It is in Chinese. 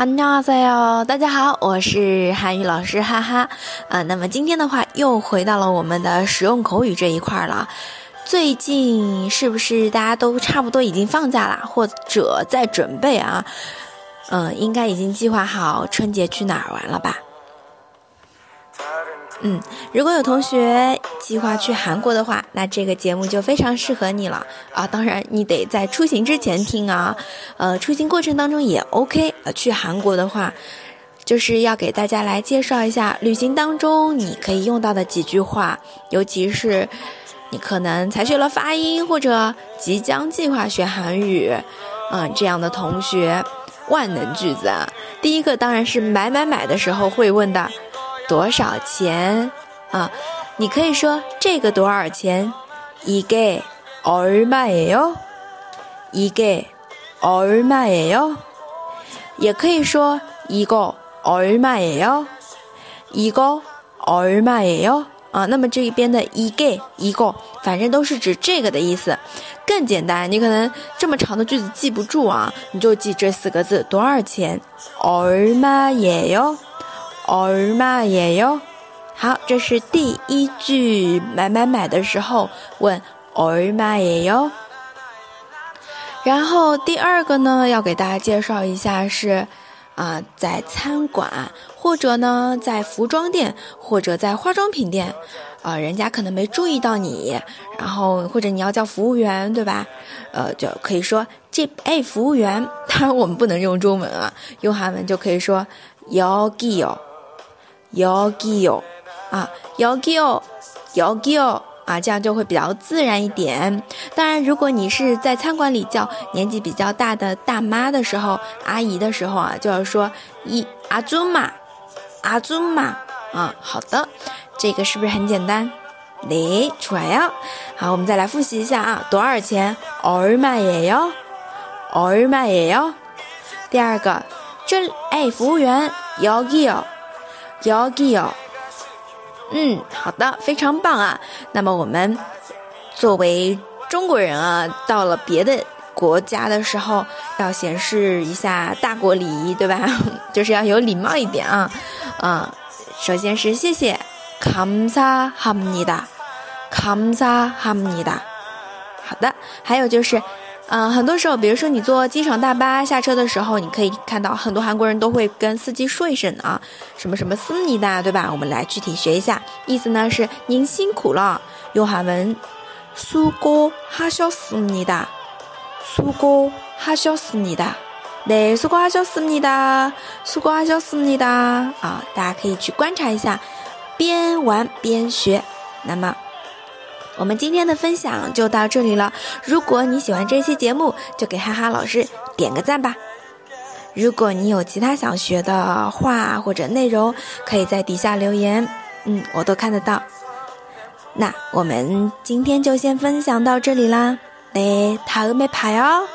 哈喽，大家大家好，我是韩语老师哈哈。啊，那么今天的话又回到了我们的实用口语这一块了。最近是不是大家都差不多已经放假了，或者在准备啊？嗯，应该已经计划好春节去哪儿玩了吧？嗯，如果有同学计划去韩国的话，那这个节目就非常适合你了啊！当然，你得在出行之前听啊，呃，出行过程当中也 OK。呃，去韩国的话，就是要给大家来介绍一下旅行当中你可以用到的几句话，尤其是你可能才学了发音或者即将计划学韩语，嗯，这样的同学，万能句子啊！第一个当然是买买买的时候会问的。多少钱啊？你可以说这个多少钱？一个얼마예 요？ 一个얼마예 요？ 也可以说一个얼마예 요？ 一个얼마예 요？ 啊，那么这一边的一个一个，反正都是指这个的意思。更简单，你可能这么长的句子记不住啊，你就记这四个字：多少钱？얼마예 요？ 얼마예 요？ 好，这是第一句买买买的时候问얼마예 요？ 然后第二个呢，要给大家介绍一下是，啊，在餐馆或者呢在服装店或者在化妆品店，啊，人家可能没注意到你，然后或者你要叫服务员，对吧？呃，就可以说这哎，服务员，当然我们不能用中文啊，用韩文就可以说여기 요。 여기 요， 啊，여기 요， 여기 요， 啊，这样就会比较自然一点。当然，如果你是在餐馆里叫年纪比较大的大妈的时候、阿姨的时候啊，就要说一阿祖玛，阿祖玛，啊，好的，这个是不是很简单？来，出来呀！好，我们再来复习一下啊，多少钱？얼마예 요？ 얼마예 요？ 第二个，这哎，服务员，여기 요。 여기 요， 嗯，好的，非常棒啊。那么我们作为中国人啊，到了别的国家的时候，要显示一下大国礼仪，对吧？就是要有礼貌一点啊。啊，首先是谢谢，감사합니 다， 감사합니 다。 好的，还有就是。 嗯，很多时候，比如说你坐机场大巴下车的时候，你可以看到很多韩国人都会跟司机说一声啊，什么什么思密达，对吧？我们来具体学一下，意思呢是您辛苦了。用韩文，수고하셨습니 다， 수고하셨습니 다， 네수고하셨습니 다， 수고하셨습니다啊，大家可以去观察一下，边玩边学。那么。 我们今天的分享就到这里了。如果你喜欢这期节目，就给哈哈老师点个赞吧。如果你有其他想学的话或者内容，可以在底下留言，嗯，我都看得到。那我们今天就先分享到这里啦，来，塔罗牌哦。